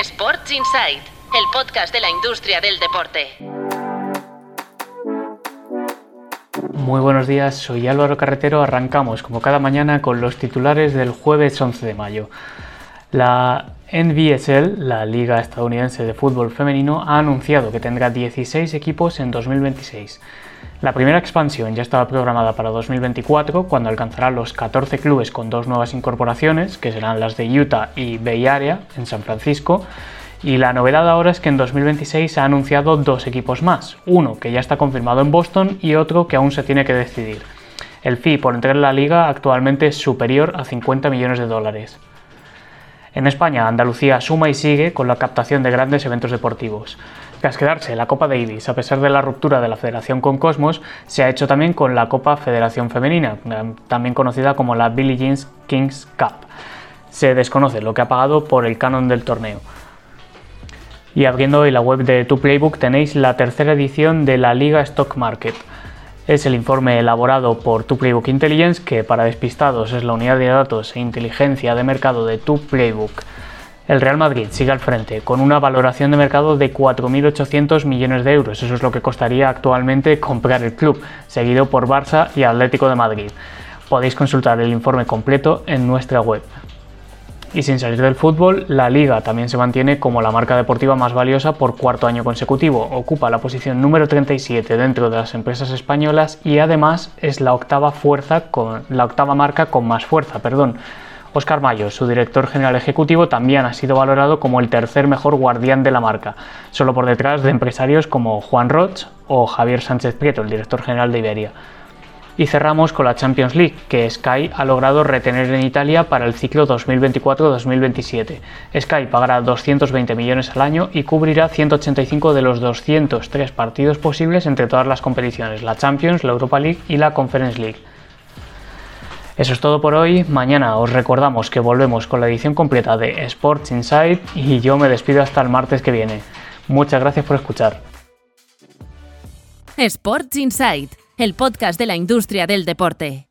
Sports Insight, el podcast de la industria del deporte. Muy buenos días, soy Álvaro Carretero. Arrancamos como cada mañana con los titulares del jueves 11 de mayo. La NBSL, la Liga Estadounidense de Fútbol Femenino, ha anunciado que tendrá 16 equipos en 2026. La primera expansión ya estaba programada para 2024, cuando alcanzará los 14 clubes con dos nuevas incorporaciones, que serán las de Utah y Bay Area, en San Francisco. Y la novedad ahora es que en 2026 ha anunciado dos equipos más, uno que ya está confirmado en Boston y otro que aún se tiene que decidir. El fee por entrar en la liga actualmente es superior a 50 millones de dólares. En España, Andalucía suma y sigue con la captación de grandes eventos deportivos. Tras quedarse la Copa Davis, a pesar de la ruptura de la federación con Cosmos, se ha hecho también con la Copa Federación Femenina, también conocida como la Billie Jeans Kings Cup. Se desconoce lo que ha pagado por el canon del torneo. Y abriendo hoy la web de Tu Playbook tenéis la tercera edición de la Liga Stock Market. Es el informe elaborado por Tu Playbook Intelligence, que para despistados es la unidad de datos e inteligencia de mercado de Tu Playbook. El Real Madrid sigue al frente, con una valoración de mercado de 4.800 millones de euros. Eso es lo que costaría actualmente comprar el club, seguido por Barça y Atlético de Madrid. Podéis consultar el informe completo en nuestra web. Y sin salir del fútbol, la liga también se mantiene como la marca deportiva más valiosa por cuarto año consecutivo. Ocupa la posición número 37 dentro de las empresas españolas y además es la octava fuerza con la octava marca con más fuerza, perdón Oscar Mayo, su director general ejecutivo, también ha sido valorado como el tercer mejor guardián de la marca, solo por detrás de empresarios como Juan Roch o Javier Sánchez Prieto, el director general de Iberia. Y cerramos con la Champions League, que Sky ha logrado retener en Italia para el ciclo 2024-2027. Sky pagará 220 millones al año y cubrirá 185 de los 203 partidos posibles entre todas las competiciones, la Champions, la Europa League y la Conference League. Eso es todo por hoy. Mañana os recordamos que volvemos con la edición completa de Sports Insight y yo me despido hasta el martes que viene. Muchas gracias por escuchar. Sports Insight, el podcast de la industria del deporte.